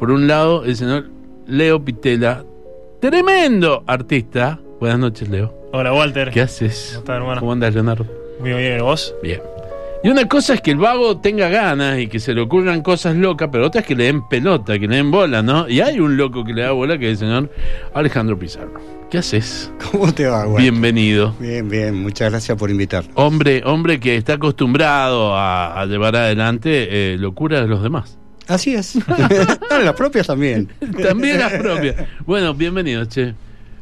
Por un lado, el señor Leo Pitela, tremendo artista. Buenas noches, Leo. Hola, Walter. ¿Qué haces? ¿Cómo estás, hermano? ¿Cómo andas, Leonardo? Muy bien, ¿y vos? Bien. Y una cosa es que el vago tenga ganas y que se le ocurran cosas locas, pero otra es que le den pelota, que le den bola, ¿no? Y hay un loco que le da bola que es el señor Alejandro Pizarro. ¿Qué haces? ¿Cómo te va, güey? Bienvenido. Bien, bien, muchas gracias por invitarnos. Hombre, hombre que está acostumbrado a, a llevar adelante eh, locuras de los demás. Así es. las propias también. También las propias. Bueno, bienvenido, che.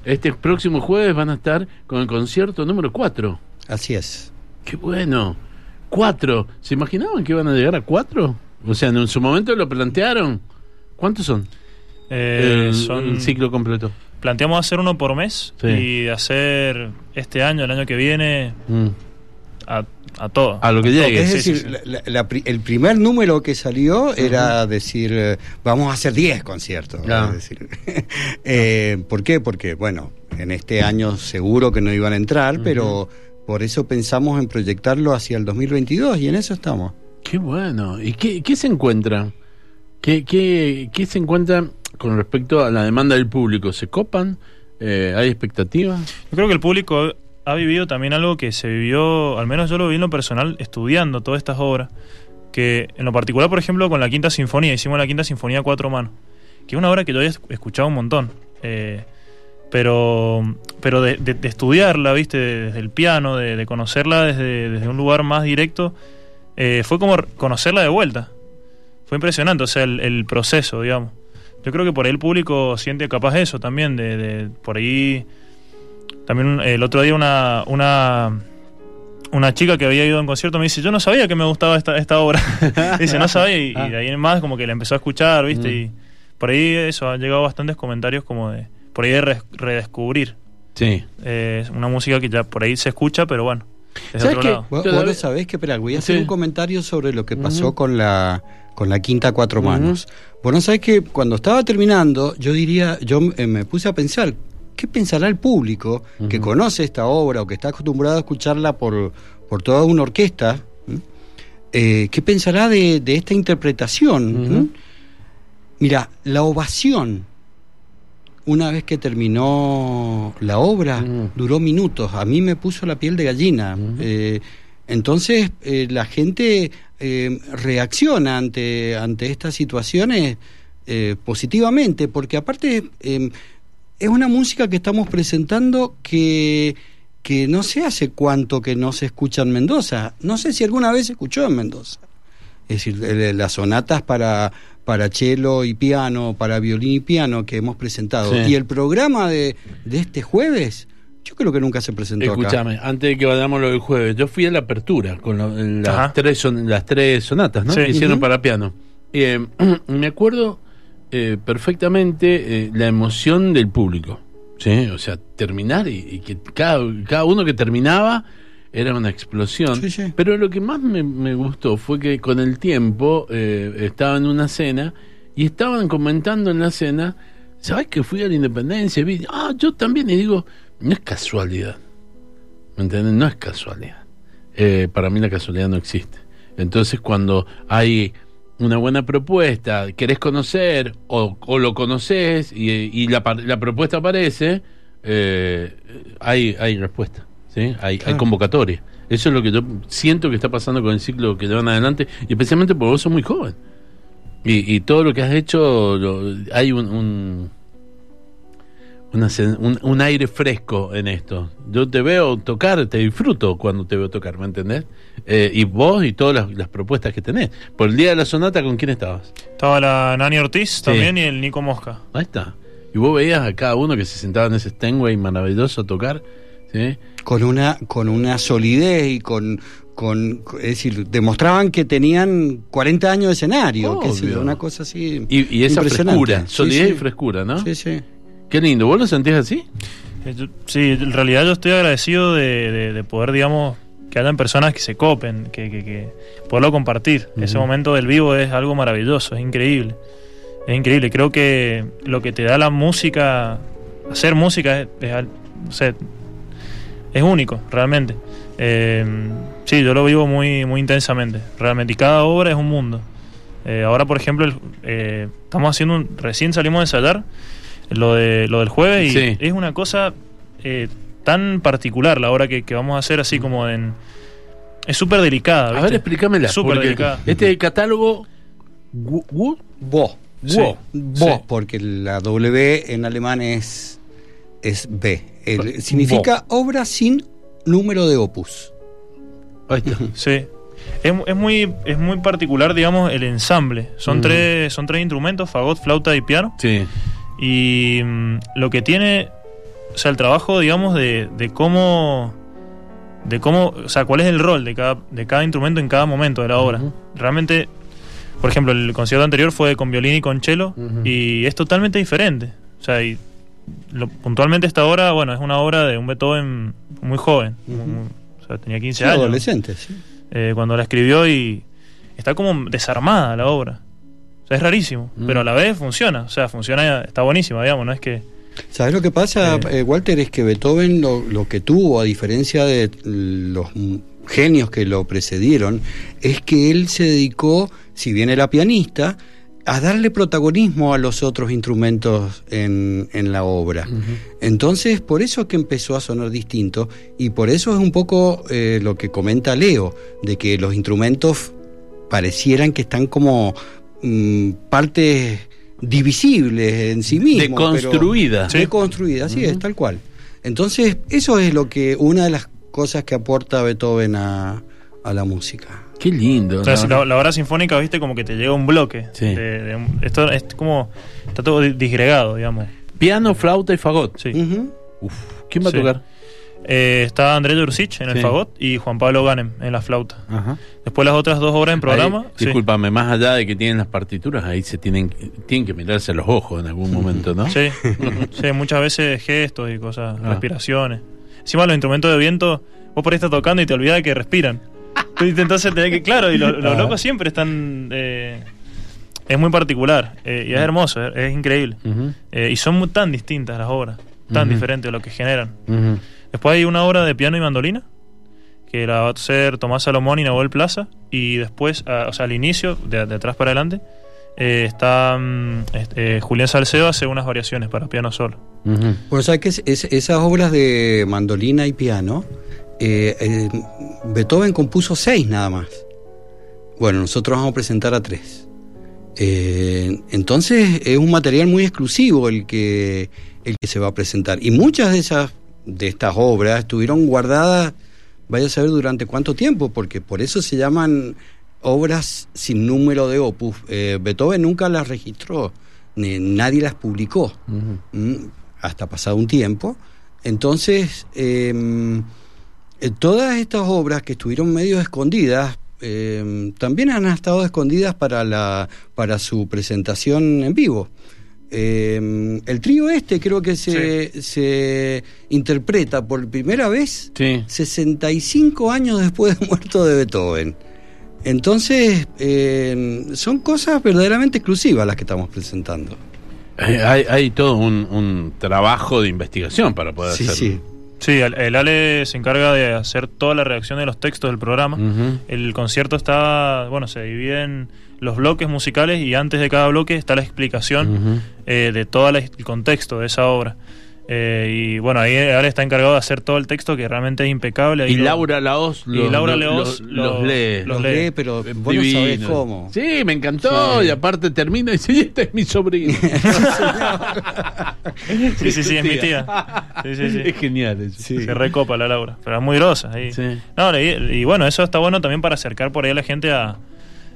Este próximo jueves van a estar con el concierto número 4. Así es. Qué bueno. Cuatro. ¿Se imaginaban que iban a llegar a cuatro? O sea, en su momento lo plantearon. ¿Cuántos son? Eh, el, son el ciclo completo. Planteamos hacer uno por mes Sí. y hacer este año, el año que viene, Mm. a, a todo. A lo que llegue. Es Sí, decir, sí, sí. la- la- la pri- el primer número que salió era decir, eh, vamos a hacer 10 conciertos. Claro. Es decir, eh, ¿Por qué? Porque, bueno, en este año seguro que no iban a entrar, pero por eso pensamos en proyectarlo hacia el 2022 y en eso estamos. Qué bueno. ¿Y qué, qué se encuentra? ¿Qué, qué, ¿Qué se encuentra con respecto a la demanda del público? ¿Se copan? Eh, ¿Hay expectativas? Yo creo que el público ha vivido también algo que se vivió, al menos yo lo vi en lo personal, estudiando todas estas obras. Que en lo particular, por ejemplo, con la Quinta Sinfonía, hicimos la Quinta Sinfonía cuatro manos, que es una obra que yo había esc- escuchado un montón. eh, pero pero de, estudiarla, ¿viste? Desde el piano, de, conocerla desde, un lugar más directo, eh, fue como conocerla de vuelta. Fue impresionante, o sea, el, proceso, digamos. Yo creo que por ahí el público siente capaz eso también, de por ahí también eh, el otro día una, una, una chica que había ido a un concierto me dice, yo no sabía que me gustaba esta, esta obra. dice, no sabía, y, y de ahí en más como que la empezó a escuchar, ¿viste? Mm. Y por ahí eso, han llegado bastantes comentarios como de, por ahí de re- redescubrir. Sí. Eh, es una música que ya por ahí se escucha, pero bueno, ¿Sabes lado. Vos, vos lo sabés que, espera, voy a hacer Sí. un comentario sobre lo que pasó con la con la quinta cuatro manos. Vos no sabés que cuando estaba terminando, yo diría, yo eh, me puse a pensar, ¿qué pensará el público que conoce esta obra o que está acostumbrado a escucharla por, por toda una orquesta? Eh, ¿Qué pensará de, de esta interpretación? Mira, la ovación, una vez que terminó la obra, duró minutos. A mí me puso la piel de gallina. Eh, entonces, eh, la gente reacciona ante, ante estas situaciones positivamente, porque aparte es una música que estamos presentando que, que no sé hace cuánto que no se escucha en Mendoza. No sé si alguna vez se escuchó en Mendoza. Es decir, las sonatas para, para cello y piano, para violín y piano que hemos presentado. Sí. Y el programa de, de este jueves, yo creo que nunca se presentó. Escúchame, antes de que vayamos lo del jueves, yo fui a la apertura con lo- las, Ajá. tres, son, las tres sonatas ¿no? Sí. que hicieron para piano. Eh, me acuerdo eh, perfectamente eh, la emoción del público. ¿sí? O sea, terminar y, y que cada, cada uno que terminaba era una explosión. Sí, sí. Pero lo que más me, me gustó fue que con el tiempo eh, estaba en una cena y estaban comentando en la cena, ¿sabes que fui a la Independencia? Vi, ah, yo también, y digo, no es casualidad. ¿Me entienden? No es casualidad. Eh, para mí la casualidad no existe. Entonces cuando hay una buena propuesta, querés conocer o, o lo conoces y, y la, la propuesta aparece, eh, hay, hay respuesta, ¿sí? hay, hay convocatoria. Eso es lo que yo siento que está pasando con el ciclo que llevan adelante, y especialmente porque vos sos muy joven. Y, y todo lo que has hecho, lo- hay un, un, una un, un aire fresco en esto. Yo te veo tocar, te disfruto cuando te veo tocar, ¿me entendés? Eh, y vos y todas las, las propuestas que tenés. Por el día de la sonata, ¿con quién estabas? Estaba la Nani Ortiz también y el Nico Mosca. Ahí está. Y vos veías a cada uno que se sentaba en ese Steinway maravilloso a tocar, ¿sí? con una con una solidez y con con es decir demostraban que tenían 40 años de escenario Obvio. una cosa así Y, y esa impresionante. frescura, Sí, solidez sí. y frescura, ¿no? sí sí Qué lindo. ¿Vos lo sentís así? Eh, Sí, en realidad yo estoy agradecido de, de- de poder, digamos, que hayan personas que se copen, que, que, que poderlo compartir. Ese momento del vivo es algo maravilloso, es increíble. Es increíble. Creo que lo que te da la música, hacer música, es, es único, realmente. Eh, sí, yo lo vivo muy, muy intensamente, realmente. Y cada obra es un mundo. Eh, ahora, por ejemplo, el- eh, estamos haciendo un, recién salimos de ensayar lo de lo del jueves y Sí. es una cosa eh, tan particular la obra que, que vamos a hacer así como en es súper delicada. A ver, explícamela. Súper delicada. Este es el catálogo. Sí. Wo. Vos, Sí. porque la W en alemán es, es B. El- significa obra sin número de opus. Ahí está. Sí. Es, es muy es muy particular, digamos, el ensamble. Son Mm. tres son tres instrumentos, fagot, flauta y piano. Sí. Y mm, lo que tiene, o sea, el trabajo, digamos, de, de cómo, de cómo, o sea, cuál es el rol de cada, de cada instrumento en cada momento de la obra. Realmente, por ejemplo, el concierto anterior fue con violín y con cello y es totalmente diferente. O sea, y lo- puntualmente esta obra, bueno, es una obra de un Beethoven muy joven. Muy- o sea, tenía 15 Sí, años adolescente, sí. eh, cuando la escribió y está como desarmada la obra. O sea, es rarísimo, Mm. pero a la vez funciona. O sea, funciona, está buenísima, digamos, no es que... ¿Sabes lo que pasa, Eh. eh, Walter? Es que Beethoven lo, lo que tuvo, a diferencia de los genios que lo precedieron, es que él se dedicó, si bien era pianista, a darle protagonismo a los otros instrumentos en, en la obra. Entonces, por eso es que empezó a sonar distinto y por eso es un poco eh, lo que comenta Leo, de que los instrumentos parecieran que están como mm, partes divisibles en sí mismos. pero- Deconstruida. Sí. Deconstruida, así es, tal cual. Entonces, eso es lo que, una de las cosas que aporta Beethoven a, a la música. Qué lindo. O sea, ¿no? si la, la obra sinfónica, viste, como que te llega un bloque. Sí. de- de un- esto es como... Está todo di- disgregado, digamos. Piano, flauta y fagot. Sí. Ujú. Uf, ¿Quién va a tocar? Eh, está André Dursich en el Sí. fagot y Juan Pablo Ganem en la flauta. Ajá. Después las otras dos obras en programa. Ahí, sí. discúlpame, más allá de que tienen las partituras, ahí se tienen, tienen que mirarse a los ojos en algún momento, ¿no? Sí, sí, muchas veces gestos y cosas, Ah. respiraciones. Encima los instrumentos de viento, vos por ahí estás tocando y te olvidas de que respiran. Entonces tenés que, claro, y lo- los Ah. locos siempre están... eh, es muy particular eh, y es hermoso, es, es increíble. Y son muy, tan distintas las obras, tan Ujú. diferentes lo que generan. Después hay una obra de piano y mandolina, que la va a hacer Tomás Salomón y Nahuel Plaza, y después, ah, o sea, al inicio, de, de atrás para adelante, eh, está mm, este, eh, Julián Salcedo hace unas variaciones para piano solo. Bueno, ¿sabes qué? Es- es- esas obras de mandolina y piano, eh, eh, Beethoven compuso seis nada más. Bueno, nosotros vamos a presentar a tres. Eh, entonces es un material muy exclusivo el que, el que se va a presentar. Y muchas de esas de estas obras estuvieron guardadas, vaya a saber durante cuánto tiempo, porque por eso se llaman obras sin número de opus. Eh, Beethoven nunca las registró, ni nadie las publicó. Mm, hasta pasado un tiempo. Entonces, eh, eh, todas estas obras que estuvieron medio escondidas, eh, también han estado escondidas para, la, para su presentación en vivo. Eh, el trío este creo que se, se interpreta por primera vez Sí. 65 años después de muerto de Beethoven. Entonces, eh, son cosas verdaderamente exclusivas las que estamos presentando. Eh, Hay, hay todo un, un trabajo de investigación para poder Sí, hacerlo. Sí. El, el Ale se encarga de hacer toda la redacción de los textos del programa. El concierto está, bueno, se divide en los bloques musicales y antes de cada bloque está la explicación eh, de todo el contexto de esa obra. Eh, y bueno, ahí Ale está encargado de hacer todo el texto que realmente es impecable. Ahí Y lo- Laura Laos y los, Laura los- Laos los- lo- los lee. los lee. lee, pero vos no Divino. sabés cómo. Sí, me encantó. Sí. Y aparte termina y dice, "Y este es mi sobrino. Sí, sí, sí, es mi tía. Sí, sí, sí. Es genial eso. Se recopa la Laura, pero es muy grosa. ahí. Sí. No, y, y bueno, eso está bueno también para acercar por ahí a la gente a,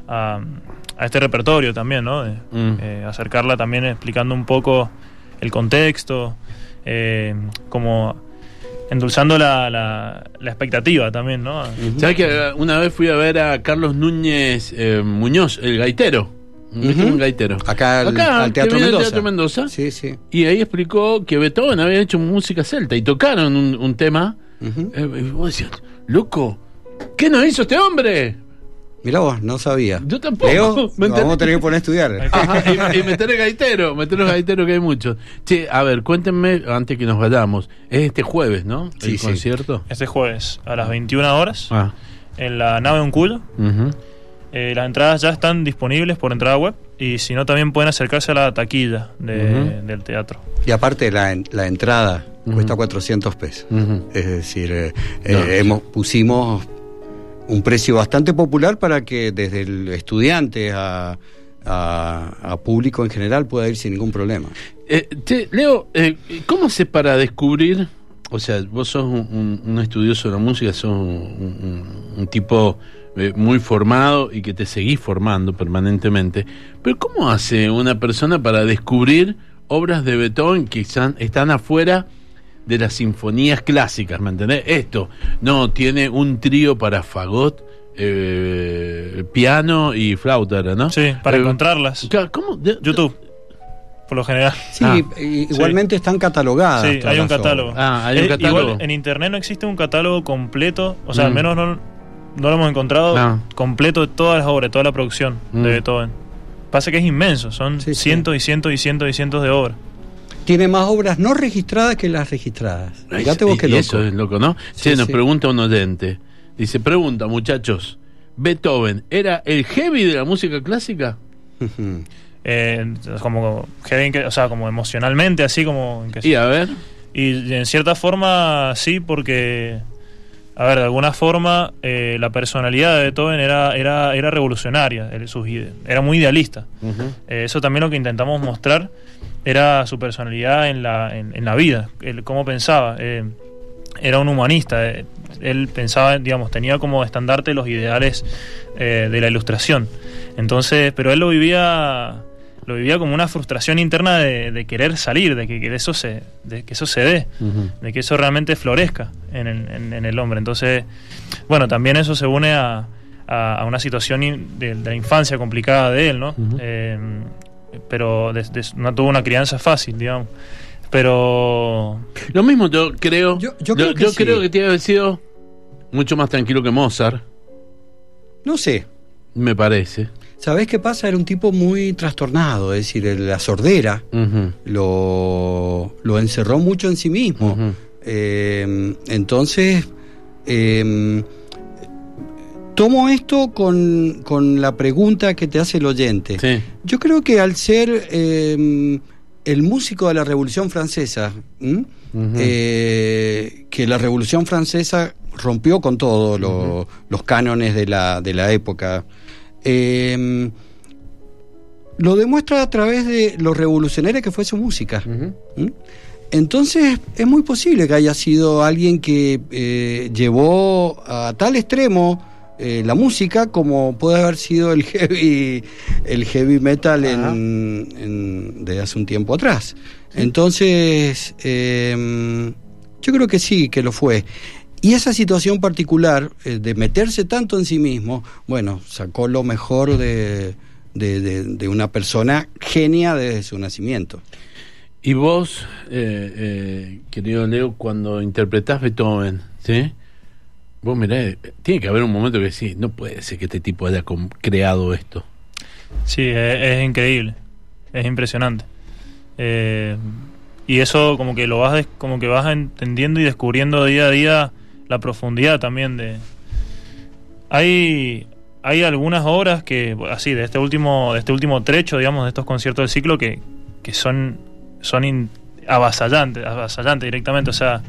a, a este repertorio también, ¿no? De, Mm. eh, acercarla también explicando un poco el contexto, eh, como endulzando la, la, la expectativa también, ¿no? ¿Sabes que eh, una vez fui a ver a Carlos Núñez eh, Muñoz, el gaitero? Un, Ujú. un gaitero. Acá al- al que Teatro al Mendoza. Teatro Mendoza. Sí, sí. Y ahí explicó que Beethoven había hecho música celta y tocaron un, un tema. Ujú. Eh, y vos decías, loco, ¿qué nos hizo este hombre? Mirá vos, no sabía. Yo tampoco. Leo, Me enteré. vamos a tener que poner a estudiar. Ajá, y, y meter el gaitero, meter los gaiteros que hay muchos. Che, a ver, cuéntenme, antes que nos vayamos, es este jueves, ¿no? Sí, el sí. concierto. Este jueves a las 21 horas Ah, en la nave Uncuyo. ujú. eh, las entradas ya están disponibles por entrada web y si no también pueden acercarse a la taquilla de- del teatro. Y aparte la, la entrada cuesta 400 pesos. Es decir, eh, No. eh, hemos, pusimos un precio bastante popular para que desde el estudiante a, a- público en general pueda ir sin ningún problema. Eh, che, Leo, eh, ¿cómo haces para descubrir? O sea, vos sos un, estudioso de la música, sos un tipo eh, muy formado y que te seguís formando permanentemente. Pero ¿cómo hace una persona para descubrir obras de Beethoven que están, están afuera de las sinfonías clásicas? ¿Me entendés? Esto, no, tiene un trío para fagot, eh, piano y flauta, ¿no? Sí, para Eh, encontrarlas. ¿Cómo? De- YouTube, por lo general. Sí, Ah. igualmente están catalogadas. Sí, hay un catálogo. Ah, hay un Eh, catálogo. Igual en internet no existe un catálogo completo, o sea, al Mm. menos no, no lo hemos encontrado Ah. completo de todas las obras, de toda la producción Mm. de Beethoven. Pasa que es inmenso, son Sí, sí. cientos y cientos y cientos y cientos de obras. Tiene más obras no registradas que las registradas. Fíjate vos Y- qué y loco. Eso es loco, ¿no? Sí, che, nos sí. pregunta un oyente. Dice, pregunta, muchachos, ¿Beethoven era el heavy de la música clásica? Eh, como, heavy o sea, como emocionalmente, así como... en que- Y a ver, Y en cierta forma sí, porque, a ver, de alguna forma eh, la personalidad de Beethoven era, era, era revolucionaria, sus era muy idealista. Eh, eso también lo que intentamos mostrar era su personalidad en la, en, en la vida, el, cómo pensaba. Eh, era un humanista, él pensaba, digamos, tenía como estandarte los ideales de la ilustración. Entonces, pero él lo vivía lo vivía como una frustración interna de, de querer salir, de que, que eso se, de que eso se dé, de que eso realmente florezca en el, en- en el hombre. Entonces, bueno, también eso se une a, a- a una situación in- de, de la infancia complicada de él, ¿no? Eh, pero no tuvo una crianza fácil, digamos. Pero Lo mismo yo creo. Yo- yo creo que sí. creo que tiene que haber sido mucho más tranquilo que Mozart, No sé. me parece. ¿Sabés qué pasa? Era un tipo muy trastornado, es decir, la sordera lo, lo encerró mucho en sí mismo. Eh, entonces, eh, tomo esto con, con la pregunta que te hace el oyente. Sí. Yo creo que al ser eh, el músico de la Revolución Francesa, eh, que la Revolución Francesa rompió con todos lo- los cánones de la, de la época, eh, lo demuestra a través de lo revolucionaria que fue su música. ¿Mm? Entonces es muy posible que haya sido alguien que eh, llevó a tal extremo eh, la música como puede haber sido el heavy, el heavy metal en, en- de hace un tiempo atrás. Entonces eh, yo creo que sí, que lo fue. Y esa situación particular eh, de meterse tanto en sí mismo, bueno, sacó lo mejor de, de- de- de una persona genia desde su nacimiento. Y vos, eh, eh, querido Leo, cuando interpretás Beethoven, ¿sí? Vos mirá, eh, tiene que haber un momento que sí, no puede ser que este tipo haya creado esto. Sí, es, es increíble, es impresionante. Eh, y eso como que lo vas des- como que vas entendiendo y descubriendo día a día la profundidad también de hay hay algunas obras que así de este último de este último trecho digamos de estos conciertos del ciclo que, que son son in- avasallantes avasallantes directamente o sea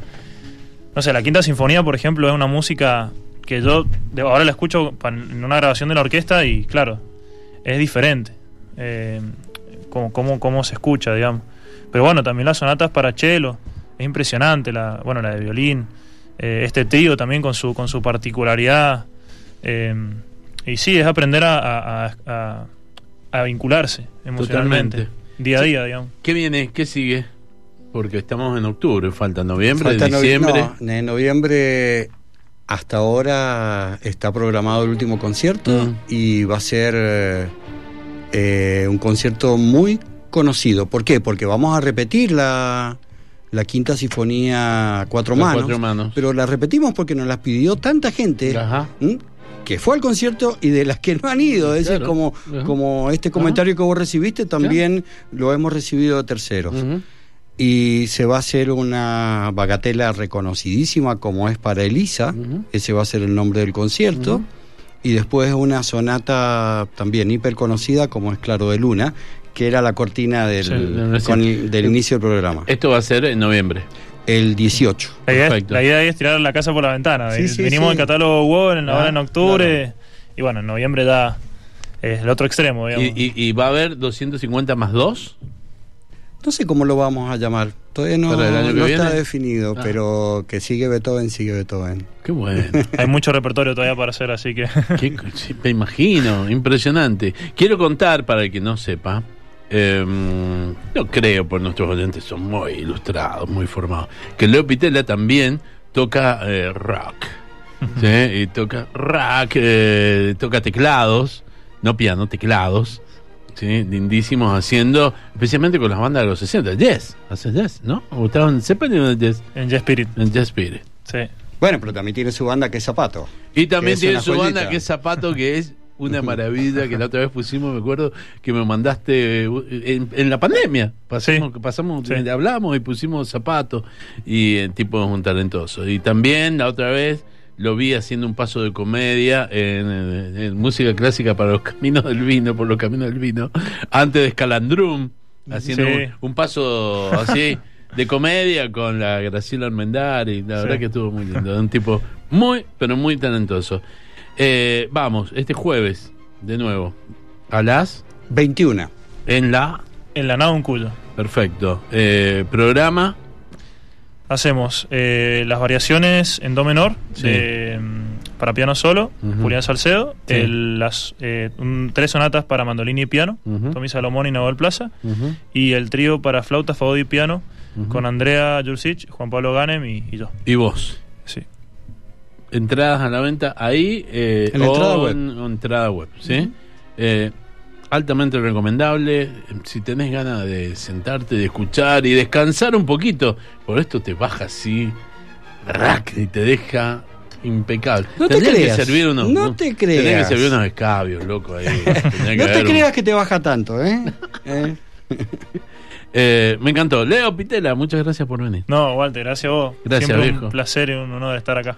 no sé la quinta sinfonía por ejemplo es una música que yo ahora la escucho en una grabación de la orquesta y claro es diferente eh, cómo, cómo, cómo se escucha, digamos. Pero bueno, también las sonatas para cello, es impresionante, la, bueno, la de violín, eh, este trío también con su, con su particularidad. eh, y sí, es aprender a, a, a- a- a vincularse emocionalmente, Totalmente. día a día, digamos. ¿Qué viene? ¿Qué sigue? Porque estamos en octubre, falta noviembre, Falta novi- diciembre. no, en noviembre hasta ahora está programado el último concierto Mm. y va a ser eh, un concierto muy conocido. ¿Por qué? Porque vamos a repetir la, la quinta sinfonía cuatro manos, cuatro manos. pero la repetimos porque nos las pidió tanta gente. Que fue al concierto y de las que no han ido, es decir, como, Ajá. como este comentario que vos recibiste, también lo hemos recibido de terceros y se va a hacer una bagatela reconocidísima como es para Elisa, ese va a ser el nombre del concierto. Y después una sonata también hiper conocida como es Claro de Luna, que era la cortina del, Sí, con sí. el- del inicio del programa. Esto va a ser en noviembre. El 18. La idea, es, Perfecto. la idea es tirar la casa por la ventana. Sí, sí, Venimos sí. del catálogo WoW en, ahora Ah, en octubre. Y bueno, en noviembre da el otro extremo, Y, digamos. y- y va a haber 250 más 2. No sé cómo lo vamos a llamar. Todavía no, ¿Para el año que no está viene? definido, Ah. pero que sigue Beethoven, sigue Beethoven. Qué bueno. Hay mucho repertorio todavía para hacer, así que. Qué me imagino, impresionante. Quiero contar, para el que no sepa, eh, no creo, por nuestros oyentes son muy ilustrados, muy formados, que Leo Pitela también toca eh, rock. ¿sí? Y toca rock, eh, toca teclados, no piano, teclados. ¿sí? Lindísimos haciendo, especialmente con las bandas de los 60, jazz, hace jazz, ¿no? ¿O estaba en Zeppelin o en jazz? En J Spirit. En Jazz Spirit. Sí. Bueno, pero también tiene su banda que es Zapato. Y también tiene su joyita. banda que es Zapato, que es una maravilla, que la otra vez pusimos, me acuerdo, que me mandaste uh, en, en la pandemia. Pasamos, Sí. pasamos Sí. hablamos y pusimos Zapato, y el tipo es un talentoso. Y también la otra vez lo vi haciendo un paso de comedia en, en- en música clásica para los caminos del vino, por los caminos del vino, antes de Scalandrum, haciendo Sí. un, un paso así de comedia con la Graciela Armendari, la Sí. verdad que estuvo muy lindo, un tipo muy, pero muy talentoso. Eh, vamos, este jueves, de nuevo, a las, 21. en la, En la nave un cuyo. perfecto, eh, programa, Hacemos eh, las variaciones en Do menor Sí. de, para piano solo. Julián Salcedo. Sí. el- las, eh, un- tres sonatas para mandolina y piano, Ujú. Tommy Salomón y Nahuel Plaza. Y el trío para flauta, fagot y piano con Andrea Jursic, Juan Pablo Ganem y, y yo. y vos. Sí. Entradas a la venta ahí eh, En la entrada o web. en- o entrada web, ¿sí? Eh, altamente recomendable. Si tenés ganas de sentarte, de escuchar y descansar un poquito, por esto te baja así, rack, y te deja impecable. No te creas, Que servir unos, no te que servir unos escabios, loco, ahí. Que No te un- creas que te baja tanto, ¿eh? ¿Eh? Eh, me encantó. Leo Pitela, muchas gracias por venir. No, Walter, gracias a vos. Gracias, Siempre viejo. un placer y un honor estar acá.